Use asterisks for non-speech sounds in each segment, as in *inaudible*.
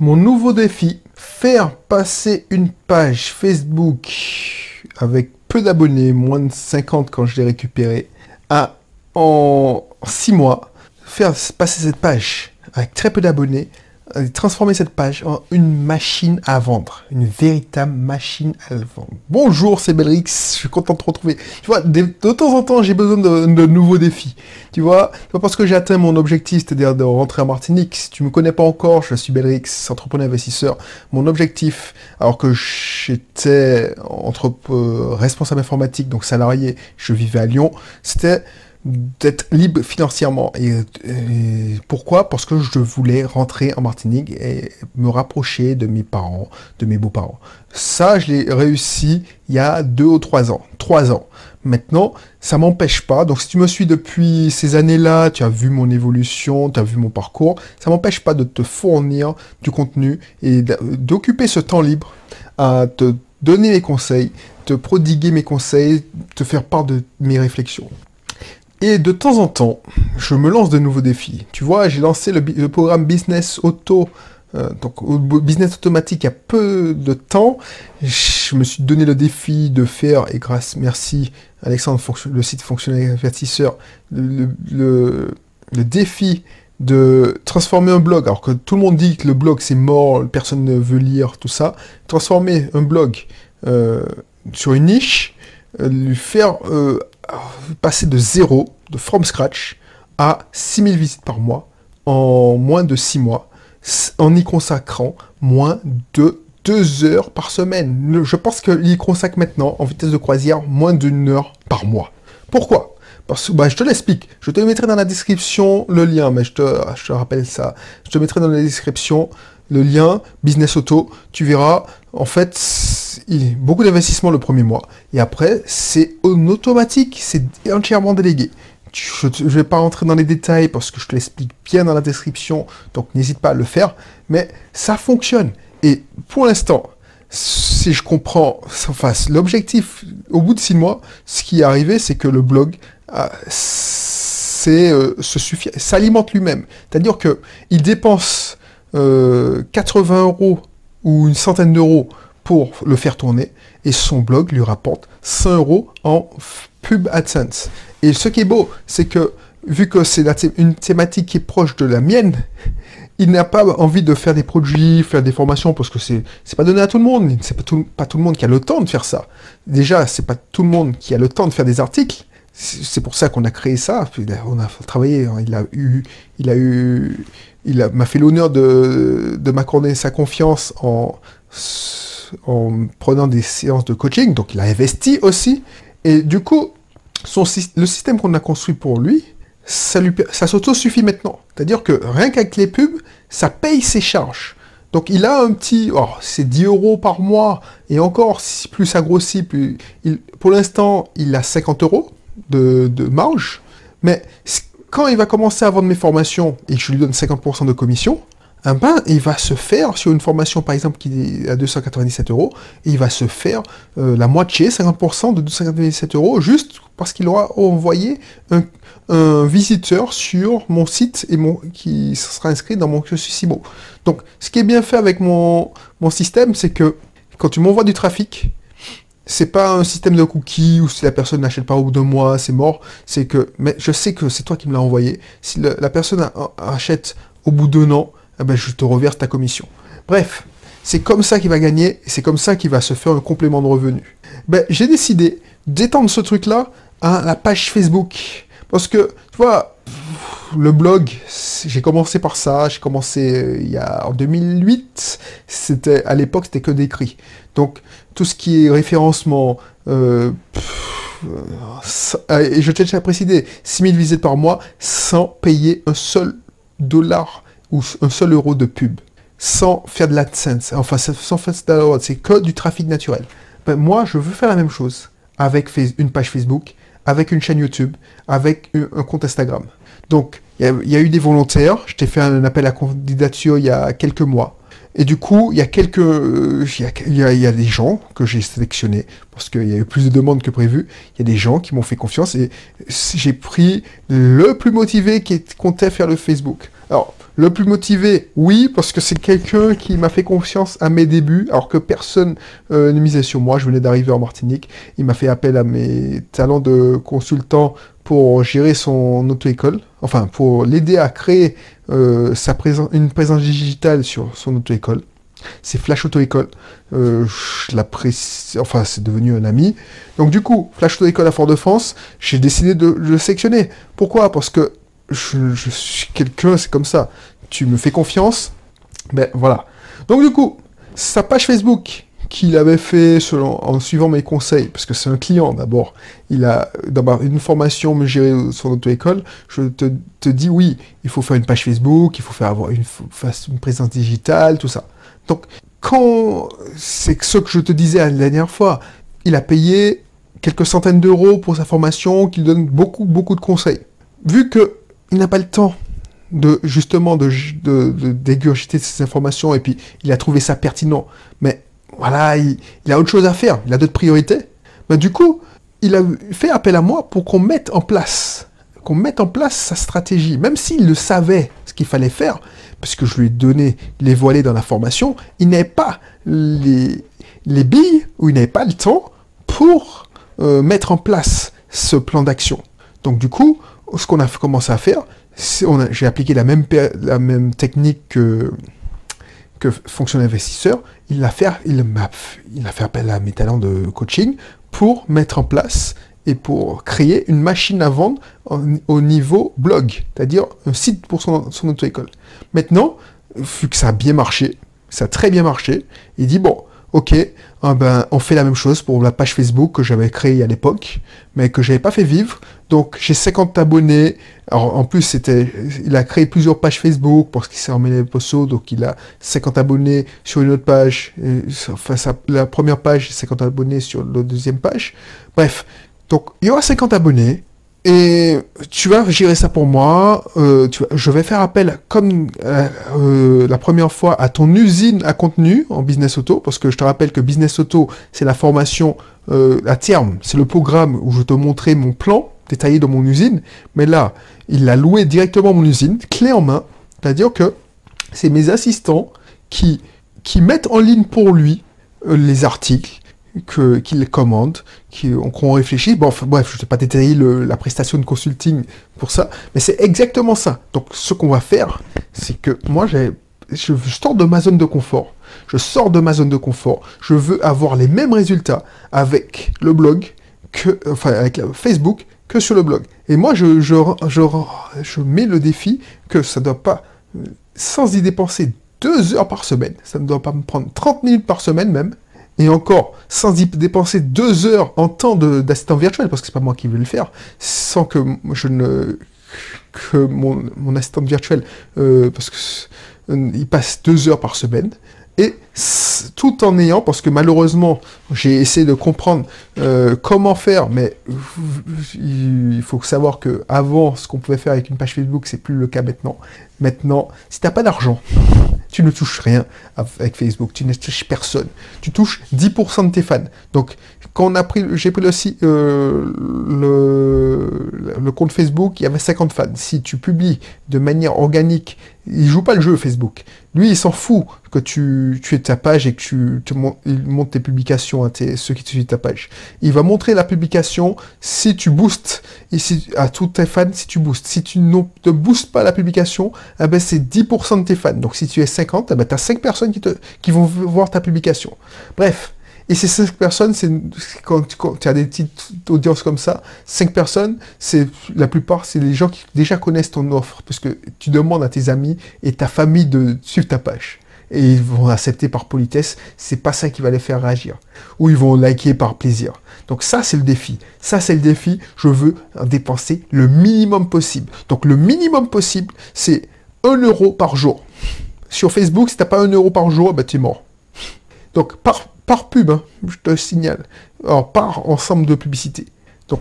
Mon nouveau défi, faire passer une page Facebook avec peu d'abonnés, moins de 50 quand je l'ai récupéré, à en 6 mois, faire passer cette page avec très peu d'abonnés transformer cette page en une machine à vendre. Une véritable machine à vendre. Bonjour, c'est Belrix, je suis content de te retrouver. Tu vois, de, temps en temps, j'ai besoin de, nouveaux défis. Tu vois, parce que j'ai atteint mon objectif, c'est-à-dire de rentrer en Martinique. Si tu me connais pas encore, je suis Belrix, entrepreneur investisseur. Mon objectif, alors que j'étais entre euh, responsable informatique, donc salarié, je vivais à Lyon, c'était d'être libre financièrement. Et, pourquoi? Parce que je voulais rentrer en Martinique et me rapprocher de mes parents, de mes beaux-parents. Ça, je l'ai réussi il y a deux ou trois ans. Trois ans. Maintenant, ça m'empêche pas. Donc, si tu me suis depuis ces années-là, tu as vu mon évolution, tu as vu mon parcours, ça m'empêche pas de te fournir du contenu et d'occuper ce temps libre à te donner mes conseils, te prodiguer mes conseils, te faire part de mes réflexions. Et de temps en temps, je me lance de nouveaux défis. Tu vois, j'ai lancé le, programme Business Auto, euh, donc Business Automatique il y a peu de temps. Je me suis donné le défi de faire, et grâce, merci Alexandre, le site fonctionnel investisseur, le, le, défi de transformer un blog, alors que tout le monde dit que le blog c'est mort, personne ne veut lire, tout ça. Transformer un blog euh, sur une niche, euh, lui faire passer de zéro, de from scratch, à 6000 visites par mois en moins de 6 mois, en y consacrant moins de 2 heures par semaine. Je pense qu'il y consacre maintenant, en vitesse de croisière, moins d'une heure par mois. Pourquoi? Parce que bah, je te l'explique. Je te mettrai dans la description le lien, mais je te, je te rappelle ça. Je te mettrai dans la description le lien Business Auto. Tu verras, en fait, beaucoup d'investissements le premier mois. Et après, c'est en automatique, c'est entièrement délégué. Je ne vais pas rentrer dans les détails parce que je te l'explique bien dans la description, donc n'hésite pas à le faire. Mais ça fonctionne. Et pour l'instant, si je comprends, enfin, l'objectif, au bout de six mois, ce qui est arrivé, c'est que le blog c'est euh, se suffit, s'alimente lui-même. C'est-à-dire que il dépense 80 euh, euros ou une centaine d'euros pour le faire tourner et son blog lui rapporte 100 euros en pub AdSense. Et ce qui est beau, c'est que vu que c'est une thématique qui est proche de la mienne, *laughs* il n'a pas envie de faire des produits, faire des formations parce que c'est c'est pas donné à tout le monde. C'est pas tout, pas tout le monde qui a le temps de faire ça. Déjà, c'est pas tout le monde qui a le temps de faire des articles. C'est pour ça qu'on a créé ça. On a travaillé. Hein. Il a eu, il a eu, il m'a fait l'honneur de, de m'accorder sa confiance en en prenant des séances de coaching, donc il a investi aussi. Et du coup, son, le système qu'on a construit pour lui, ça, lui, ça s'auto-suffit maintenant. C'est-à-dire que rien qu'avec les pubs, ça paye ses charges. Donc il a un petit, oh, c'est 10 euros par mois, et encore, plus ça grossit, plus, il, pour l'instant, il a 50 euros de, marge, mais quand il va commencer à vendre mes formations et je lui donne 50% de commission, un ben, il va se faire, sur une formation par exemple qui est à 297 euros, il va se faire euh, la moitié, 50% de 297 euros, juste parce qu'il aura envoyé un, visiteur sur mon site et qui sera inscrit dans mon cursus. Donc, ce qui est bien fait avec mon système, c'est que quand tu m'envoies du trafic, c'est pas un système de cookies où si la personne n'achète pas au bout d'un mois, c'est mort. C'est que, mais je sais que c'est toi qui me l'as envoyé. Si la personne achète au bout d'un an, eh ben, je te reverse ta commission. Bref, c'est comme ça qu'il va gagner, et c'est comme ça qu'il va se faire un complément de revenu. Ben, j'ai décidé d'étendre ce truc-là à la page Facebook. Parce que, tu vois, le blog, j'ai commencé par ça, j'ai commencé euh, il y a en 2008, c'était à l'époque c'était que d'écrit. Donc tout ce qui est référencement, euh, euh, et je t'ai déjà précisé, 6000 visites par mois sans payer un seul dollar ou un seul euro de pub, sans faire de l'AdSense, enfin sans faire de c'est que du trafic naturel. Ben, moi, je veux faire la même chose avec une page Facebook, avec une chaîne YouTube, avec un compte Instagram. Donc, il y, a eu des volontaires. Je t'ai fait un appel à candidature il y a quelques mois. Et du coup, il y a quelques, il y a, des gens que j'ai sélectionnés parce qu'il y a eu plus de demandes que prévu. Il y a des gens qui m'ont fait confiance et j'ai pris le plus motivé qui comptait faire le Facebook. Alors, le plus motivé, oui, parce que c'est quelqu'un qui m'a fait confiance à mes débuts, alors que personne euh, ne misait sur moi. Je venais d'arriver en Martinique. Il m'a fait appel à mes talents de consultant pour gérer son auto-école, enfin pour l'aider à créer euh, sa présence, une présence digitale sur son auto-école. C'est Flash Auto-École. Euh, je l'apprécie, enfin c'est devenu un ami. Donc du coup, Flash Auto-École à Fort-de-France, j'ai décidé de, le sélectionner. Pourquoi? Parce que je, suis quelqu'un, c'est comme ça. Tu me fais confiance, ben voilà. Donc du coup, sa page Facebook, qu'il avait fait selon, en suivant mes conseils, parce que c'est un client d'abord, il a d'abord une formation, me gérer son auto-école, je te, te, dis oui, il faut faire une page Facebook, il faut faire avoir une, une présence digitale, tout ça. Donc, quand c'est ce que je te disais la dernière fois, il a payé quelques centaines d'euros pour sa formation, qu'il donne beaucoup, beaucoup de conseils. Vu que il n'a pas le temps de justement de, de, dégurgiter ces informations et puis il a trouvé ça pertinent, mais voilà, il, a autre chose à faire, il a d'autres priorités. Mais du coup, il a fait appel à moi pour qu'on mette en place, qu'on mette en place sa stratégie, même s'il le savait ce qu'il fallait faire, parce que je lui ai donné les voilés dans la formation, il n'avait pas les, les billes ou il n'avait pas le temps pour euh, mettre en place ce plan d'action. Donc du coup, ce qu'on a commencé à faire, j'ai appliqué la même, technique que, que fonction investisseur, il a fait, il il a fait appel à mes talents de coaching pour mettre en place et pour créer une machine à vendre au niveau blog, c'est-à-dire un site pour son, son auto-école. Maintenant, vu que ça a bien marché, ça a très bien marché, il dit bon, ok, ah ben, on fait la même chose pour la page Facebook que j'avais créée à l'époque, mais que j'avais pas fait vivre. Donc j'ai 50 abonnés. En plus il a créé plusieurs pages Facebook parce qu'il s'est emmêlé les posts, donc il a 50 abonnés sur une autre page. enfin la première page, 50 abonnés sur la deuxième page. Bref, donc il y aura 50 abonnés. Et tu vas gérer ça pour moi. Euh, je vais faire appel, comme euh, euh, la première fois, à ton usine à contenu en Business Auto, parce que je te rappelle que Business Auto, c'est la formation à terme, c'est le programme où je te montrais mon plan détaillé dans mon usine. Mais là, il a loué directement mon usine, clé en main. C'est-à-dire que c'est mes assistants qui mettent en ligne pour lui les articles, qu'il commande, qu'on réfléchit. Bon, bref, je ne vais pas détailler la prestation de consulting pour ça, mais c'est exactement ça. Donc, ce qu'on va faire, c'est que moi, je, je sors de ma zone de confort. Je sors de ma zone de confort. Je veux avoir les mêmes résultats avec le blog que, enfin, avec Facebook que sur le blog. Et moi, je, je, je, je mets le défi que ça ne doit pas, sans y dépenser deux heures par semaine, ça ne doit pas me prendre 30 minutes par semaine même, et encore, sans y dépenser deux heures en temps d'assistant virtuel, parce que c'est pas moi qui vais le faire, sans que je ne que mon, mon assistant virtuel, euh, parce que il passe deux heures par semaine, et tout en ayant, parce que malheureusement, j'ai essayé de comprendre euh, comment faire, mais il faut savoir que avant, ce qu'on pouvait faire avec une page Facebook, c'est plus le cas maintenant. Maintenant, si t'as pas d'argent, tu ne touches rien avec Facebook, tu ne touches personne. Tu touches 10% de tes fans. Donc, quand on a pris, j'ai pris aussi euh, le, compte Facebook, il y avait 50 fans. Si tu publies de manière organique, il joue pas le jeu Facebook. Lui, il s'en fout que tu, tu aies ta page et que tu te tes publications à tes, ceux qui te suivent ta page. Il va montrer la publication si tu boostes ici à tous tes fans si tu boostes. Si tu ne boostes pas la publication, eh ben c'est 10% de tes fans. Donc si tu es 50, eh ben tu as 5 personnes qui, te, qui vont voir ta publication. Bref. Et ces 5 personnes, c'est quand, tu as des petites audiences comme ça, 5 personnes, c'est la plupart, c'est les gens qui déjà connaissent ton offre, parce que tu demandes à tes amis et ta famille de suivre ta page et ils vont accepter par politesse, c'est pas ça qui va les faire réagir. Ou ils vont liker par plaisir. Donc ça, c'est le défi. Ça, c'est le défi. Je veux dépenser le minimum possible. Donc le minimum possible, c'est 1 euro par jour. Sur Facebook, si t'as pas 1 euro par jour, bah es mort. Donc par, pub, hein, je te signale. Par ensemble de publicité. Donc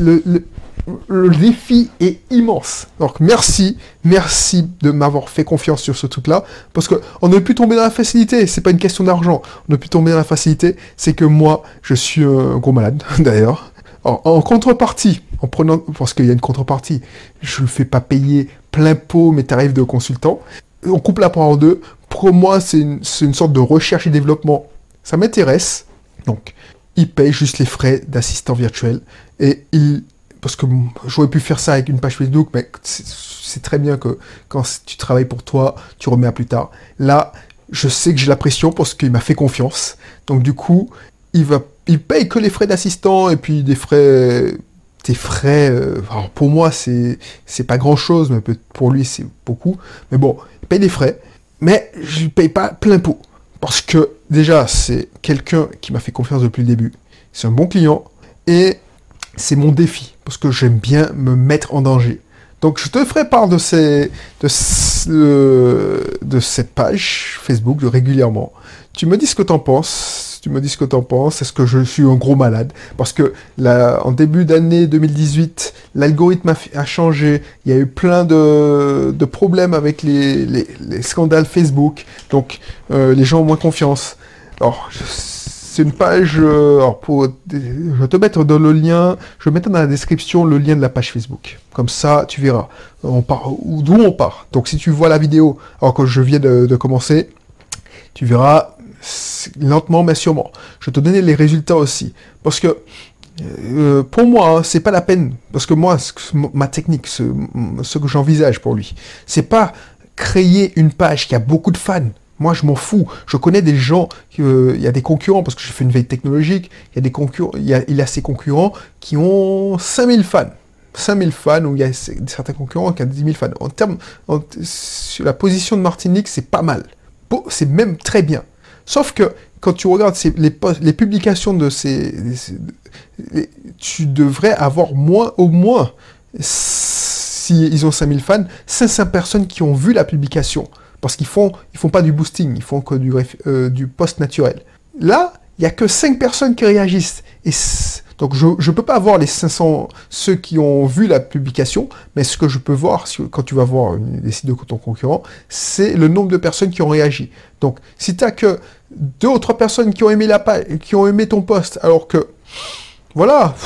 le, défi est immense. Donc merci, merci de m'avoir fait confiance sur ce truc-là, parce que on ne pu tomber dans la facilité. C'est pas une question d'argent. On ne pu tomber dans la facilité, c'est que moi, je suis un gros malade *laughs* d'ailleurs. En, contrepartie, en prenant, parce qu'il y a une contrepartie, je ne fais pas payer plein pot mes tarifs de consultant. On coupe la part en deux. Pour moi, c'est une sorte de recherche et développement. Ça m'intéresse. Donc, il paye juste les frais d'assistant virtuel. Et il, parce que j'aurais pu faire ça avec une page Facebook, mais c'est très bien que quand tu travailles pour toi, tu remets à plus tard. Là, je sais que j'ai la pression parce qu'il m'a fait confiance. Donc du coup, il va, il paye que les frais d'assistant et puis des frais, des frais. Euh, alors pour moi, c'est c'est pas grand chose, mais pour lui, c'est beaucoup. Mais bon, il paye des frais, mais je ne paye pas plein pot parce que déjà, c'est quelqu'un qui m'a fait confiance depuis le début. C'est un bon client et c'est mon défi parce que j'aime bien me mettre en danger. Donc je te ferai part de, cette page Facebook régulièrement. Tu me dis ce que tu en penses. Tu me dis ce que tu en penses. Est-ce que je suis un gros malade? Parce que là, en début d'année 2018, l'algorithme a, changé. Il y a eu plein de, de problèmes avec les, les, scandales Facebook. Donc euh, les gens ont moins confiance. Alors, c'est une page, euh, alors pour, je vais te mettre dans le lien, je vais mettre dans la description le lien de la page Facebook. Comme ça, tu verras on part, d'où on part. Donc si tu vois la vidéo, alors que je viens de, commencer, tu verras lentement mais sûrement. Je vais te donner les résultats aussi. Parce que euh, pour moi, hein, c'est pas la peine. Parce que moi, ma technique, ce, que j'envisage pour lui, c'est pas créer une page qui a beaucoup de fans moi, je m'en fous. Je connais des gens, euh, il y a des concurrents, parce que je fais une veille technologique, il y a des concurrents qui ont 5000 fans. 5000 fans, ou il y a certains concurrents qui ont 10 000 fans. En termes, sur la position de Martinique, c'est pas mal. C'est même très bien. Sauf que quand tu regardes les, publications de ces, tu devrais avoir moins, au moins, s'ils ils ont 5000 fans, 500 personnes qui ont vu la publication. Parce qu'ils font, font pas du boosting, ils font que du, euh, du post naturel. Là, il y a que 5 personnes qui réagissent. Et donc je ne peux pas voir les 500, ceux qui ont vu la publication, mais ce que je peux voir quand tu vas voir les sites de ton concurrent, c'est le nombre de personnes qui ont réagi. Donc si tu n'as que deux ou trois personnes qui ont aimé, la qui ont aimé ton post, alors que, voilà,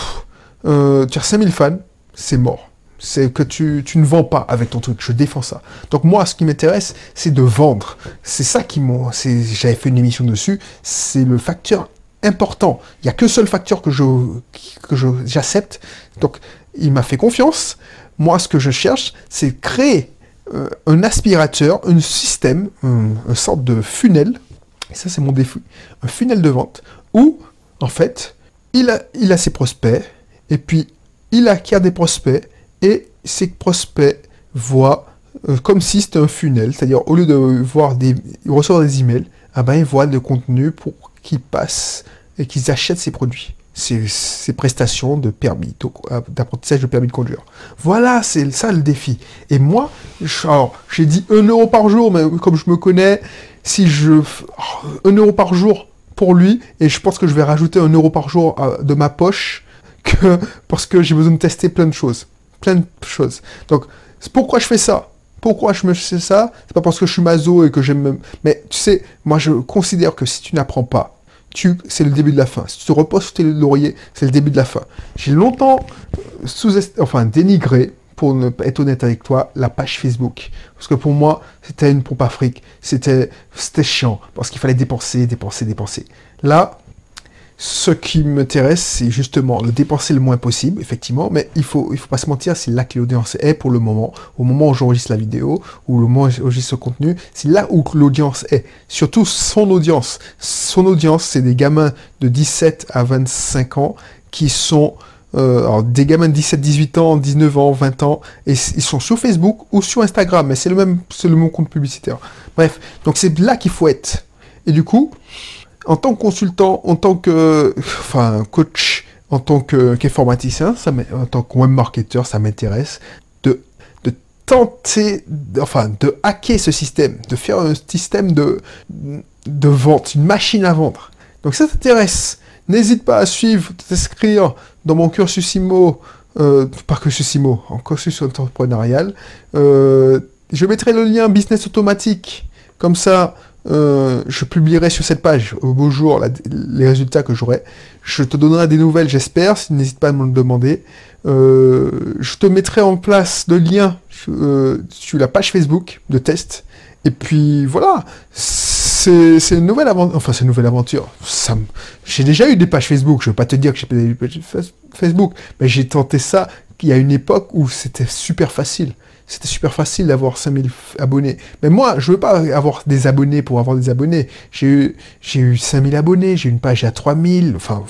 euh, tu as 5000 fans, c'est mort c'est que tu, ne vends pas avec ton truc. Je défends ça. Donc moi, ce qui m'intéresse, c'est de vendre. C'est ça qui m'ont... J'avais fait une émission dessus. C'est le facteur important. Il n'y a que seul facteur que je que j'accepte. Donc il m'a fait confiance. Moi, ce que je cherche, c'est créer euh, un aspirateur, un système, un, une sorte de funnel. Et ça, c'est mon défi. Un funnel de vente où, en fait, il a, il a ses prospects et puis il acquiert des prospects et ces prospects voient euh, comme si c'était un funnel, c'est-à-dire au lieu de voir des, recevoir des emails, ah ben ils voient le contenu pour qu'ils passent et qu'ils achètent ces produits, ces, prestations de permis, euh, d'apprentissage de permis de conduire. Voilà, c'est ça le défi. Et moi, j'ai dit 1 euro par jour, mais comme je me connais, si je 1 euro par jour pour lui, et je pense que je vais rajouter 1 euro par jour euh, de ma poche, *laughs* que, parce que j'ai besoin de tester plein de choses plein de choses. Donc, pourquoi je fais ça? Pourquoi je me fais ça? C'est pas parce que je suis mazo et que j'aime... Mais tu sais, moi je considère que si tu n'apprends pas, c'est le début de la fin. Si tu te reposes sur tes lauriers, c'est le début de la fin. J'ai longtemps sous enfin dénigré, pour ne pas être honnête avec toi, la page Facebook. Parce que pour moi, c'était une pompe afrique. C'était, c'était chiant. Parce qu'il fallait dépenser, dépenser, dépenser. Là, ce qui m'intéresse, c'est justement le dépenser le moins possible, effectivement, mais il faut, il faut pas se mentir, c'est là que l'audience est pour le moment. Au moment où j'enregistre la vidéo, ou le moment où j'enregistre ce contenu, c'est là où l'audience est. Surtout son audience. Son audience, c'est des gamins de 17 à 25 ans qui sont euh, alors, des gamins de 17, 18 ans, 19 ans, 20 ans, et ils sont sur Facebook ou sur Instagram, mais c'est le même, c'est le même compte publicitaire. Bref, donc c'est là qu'il faut être. Et du coup, en tant que consultant, en tant que enfin, coach, en tant qu'informaticien, en tant que web marketeur, ça m'intéresse de, de tenter, enfin, de hacker ce système, de faire un système de, de vente, une machine à vendre. Donc ça t'intéresse, n'hésite pas à suivre, t'inscrire dans mon cursus IMO, euh, pas cursus IMO, en cursus entrepreneurial. Euh, je mettrai le lien business automatique, comme ça, euh, je publierai sur cette page au beau jour les résultats que j'aurai. Je te donnerai des nouvelles, j'espère, n'hésite pas à me le demander. Euh, je te mettrai en place le lien euh, sur la page Facebook de test. Et puis voilà, c'est une nouvelle aventure. Enfin, c'est une nouvelle aventure. J'ai déjà eu des pages Facebook. Je ne veux pas te dire que j'ai des pages Facebook, mais j'ai tenté ça il y a une époque où c'était super facile. C'était super facile d'avoir 5000 abonnés. Mais moi, je veux pas avoir des abonnés pour avoir des abonnés. J'ai eu, j'ai eu 5000 abonnés, j'ai une page à 3000. Enfin,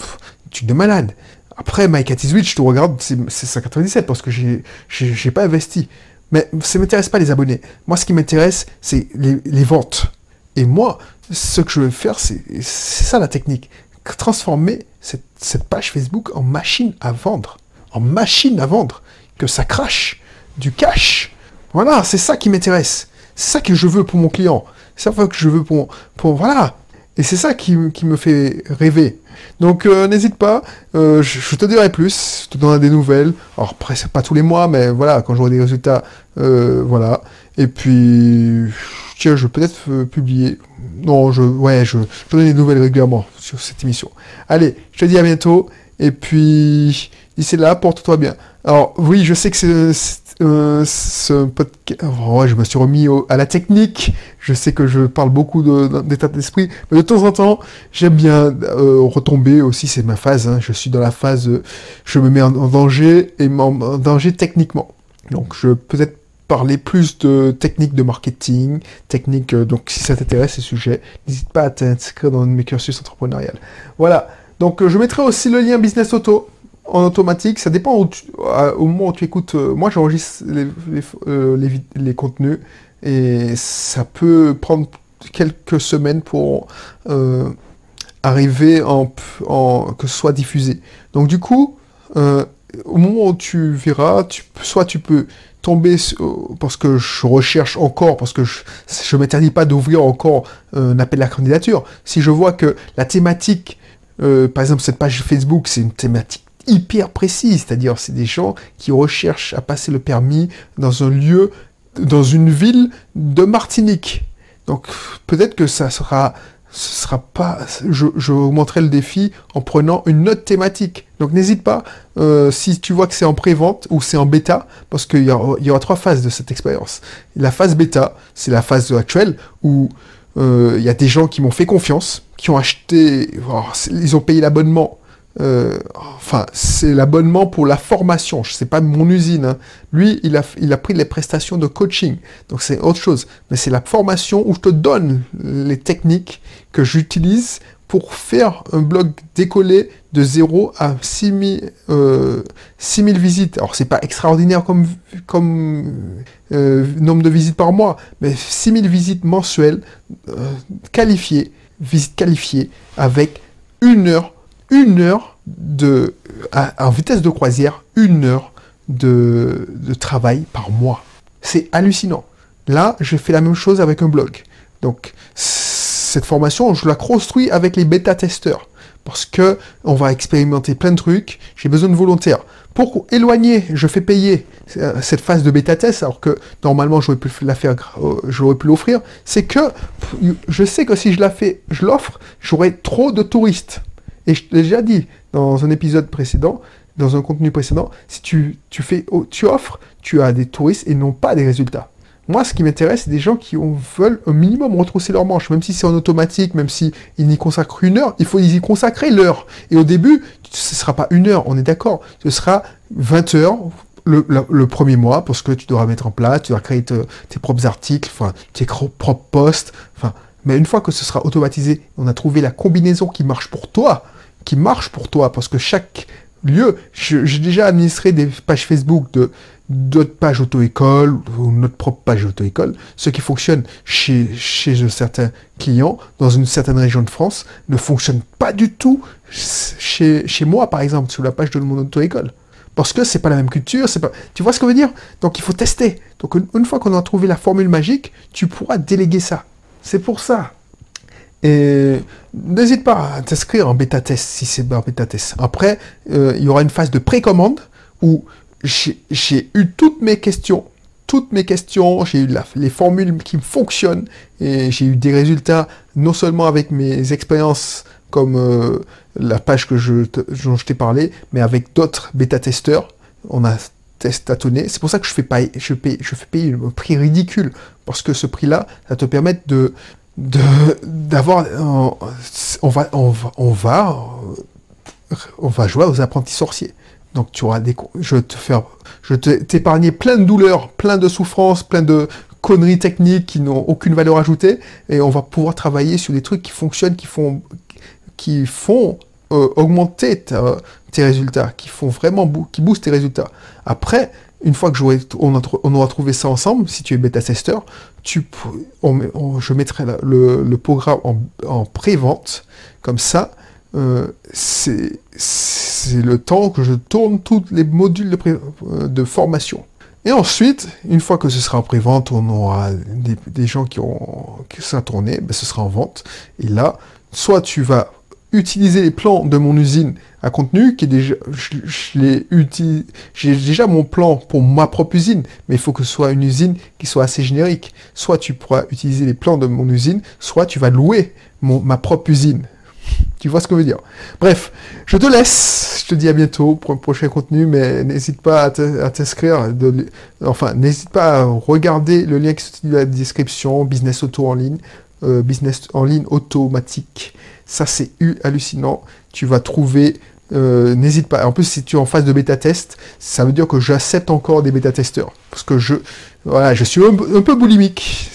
tu es de malade. Après, Mike at je te regarde, c'est 197 parce que j'ai, j'ai pas investi. Mais ça m'intéresse pas les abonnés. Moi, ce qui m'intéresse, c'est les, ventes. Et moi, ce que je veux faire, c'est, c'est ça la technique. Transformer cette, cette page Facebook en machine à vendre. En machine à vendre. Que ça crache du cash. Voilà, c'est ça qui m'intéresse. C'est ça que je veux pour mon client. C'est ça que je veux pour... pour voilà. Et c'est ça qui, me fait rêver. Donc euh, n'hésite pas, euh, je, te dirai plus, je te donnerai des nouvelles. Alors après, pas tous les mois, mais voilà, quand j'aurai des résultats, euh, voilà. Et puis, tiens, je vais peut-être publier. Non, je, ouais, je, je donne des nouvelles régulièrement sur cette émission. Allez, je te dis à bientôt. Et puis, d'ici là, porte-toi bien. Alors oui, je sais que c'est euh, ce podcast. je me suis remis à la technique. Je sais que je parle beaucoup d'état d'esprit, mais de temps en temps, j'aime bien euh, retomber aussi. C'est ma phase. Hein. Je suis dans la phase. je me mets en, danger et en, danger techniquement. Donc, je peut-être parler plus de techniques de marketing, techniques. Euh, donc, si ça t'intéresse ces sujets, n'hésite pas à t'inscrire dans mes cursus entrepreneurial. Voilà. Donc, je mettrai aussi le lien Business Auto en automatique, ça dépend au moment où tu écoutes. Euh, moi, j'enregistre euh, les, contenus et ça peut prendre quelques semaines pour euh, arriver en, que ce soit diffusé. Donc du coup, au moment où tu verras, tu, soit tu peux tomber parce que je recherche encore, parce que je ne m'interdis pas d'ouvrir encore un appel à la candidature. Si je vois que la thématique, par exemple cette page Facebook, c'est une thématique hyper précis, c'est-à-dire c'est des gens qui recherchent à passer le permis dans un lieu, dans une ville de Martinique. Donc peut-être que ça sera, ce sera pas, je, je augmenterai le défi en prenant une autre thématique. Donc n'hésite pas, euh, si tu vois que c'est en pré-vente ou c'est en bêta, parce qu'il y, aura trois phases de cette expérience. La phase bêta, c'est la phase actuelle où euh, il y a des gens qui m'ont fait confiance, qui ont acheté, oh, ils ont payé l'abonnement euh, enfin, c'est l'abonnement pour la formation. Je sais pas mon usine. Hein. Lui, il a, il a pris les prestations de coaching. Donc c'est autre chose. Mais c'est la formation où je te donne les techniques que j'utilise pour faire un blog décollé de 0 à 6000 euh, visites. Alors c'est pas extraordinaire comme, comme euh, nombre de visites par mois, mais 6000 visites mensuelles euh, qualifiées, visites qualifiées avec une heure une heure de, en vitesse de croisière, une heure de, travail par mois. C'est hallucinant. Là, je fais la même chose avec un blog. Donc, cette formation, je la construis avec les bêta-testeurs. Parce que on va expérimenter plein de trucs. J'ai besoin de volontaires. Pour éloigner, je fais payer euh, cette phase de bêta-test, alors que normalement j'aurais pu la faire, euh, j'aurais pu l'offrir. C'est que je sais que si je la fais, je l'offre, j'aurai trop de touristes. Et je l'ai déjà dit dans un épisode précédent, dans un contenu précédent, si tu, tu, fais, oh, tu offres, tu as des touristes et non pas des résultats. Moi, ce qui m'intéresse, c'est des gens qui veulent un minimum retrousser leur manche, même si c'est en automatique, même s'ils n'y consacrent une heure, il faut y consacrer l'heure. Et au début, ce ne sera pas une heure, on est d'accord, ce sera 20 heures le, premier mois, parce que tu devras mettre en place, tu dois créer tes propres articles, tes propres posts, mais une fois que ce sera automatisé, on a trouvé la combinaison qui marche pour toi, qui marche pour toi, parce que chaque lieu, j'ai déjà administré des pages Facebook de d'autres pages auto-école ou notre propre page auto-école, ce qui fonctionne chez, chez certains clients dans une certaine région de France ne fonctionne pas du tout chez, chez moi, par exemple, sur la page de mon auto-école. Parce que c'est pas la même culture, c'est pas. Tu vois ce que je veux dire? Donc il faut tester. Donc une fois qu'on a trouvé la formule magique, tu pourras déléguer ça. C'est pour ça. Et n'hésite pas à t'inscrire en bêta test si c'est en bêta test. Après, euh, il y aura une phase de précommande où j'ai eu toutes mes questions toutes mes questions, j'ai eu les formules qui fonctionnent et j'ai eu des résultats non seulement avec mes expériences comme euh, la page que je dont je t'ai parlé, mais avec d'autres bêta-testeurs. On a testatonné. C'est pour ça que je fais, pas, je, paye, je fais payer un prix ridicule, parce que ce prix-là, ça te permet de d'avoir on va on va on va on va jouer aux apprentis sorciers. Donc tu auras des je te faire je t'épargner plein de douleurs plein de souffrances plein de conneries techniques qui n'ont aucune valeur ajoutée. Et on va pouvoir travailler sur des trucs qui fonctionnent qui font qui font euh, augmenter tes résultats, qui font vraiment qui boostent tes résultats. Après, une fois que on, aura trouvé ça ensemble, si tu es bêta-testeur, tu, je mettrai le, programme en, pré-vente, comme ça, euh, c'est le temps que je tourne tous les modules de, formation. Et ensuite, une fois que ce sera en pré-vente, on aura des, gens qui ont qui tourné, ben, ce sera en vente. Et là, soit tu vas utiliser les plans de mon usine à contenu, qui est déjà, je, j'ai déjà mon plan pour ma propre usine, mais il faut que ce soit une usine qui soit assez générique. Soit tu pourras utiliser les plans de mon usine, soit tu vas louer mon, ma propre usine. Tu vois ce que je veux dire? Bref, je te laisse. Je te dis à bientôt pour un prochain contenu, mais n'hésite pas à t'inscrire. Enfin, n'hésite pas à regarder le lien qui se trouve dans la description, Business Auto en ligne, euh, Business en ligne automatique. Ça, c'est hallucinant. Tu vas trouver. Euh, n'hésite pas. En plus, si tu es en phase de bêta test, ça veut dire que j'accepte encore des bêta testeurs. Parce que je, voilà, je suis un, peu boulimique.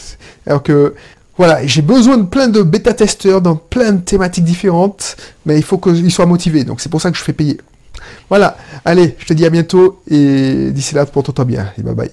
Alors que, voilà, j'ai besoin de plein de bêta testeurs dans plein de thématiques différentes, mais il faut qu'ils soient motivés. Donc c'est pour ça que je fais payer. Voilà. Allez, je te dis à bientôt et d'ici là, porte-toi bien et bye bye.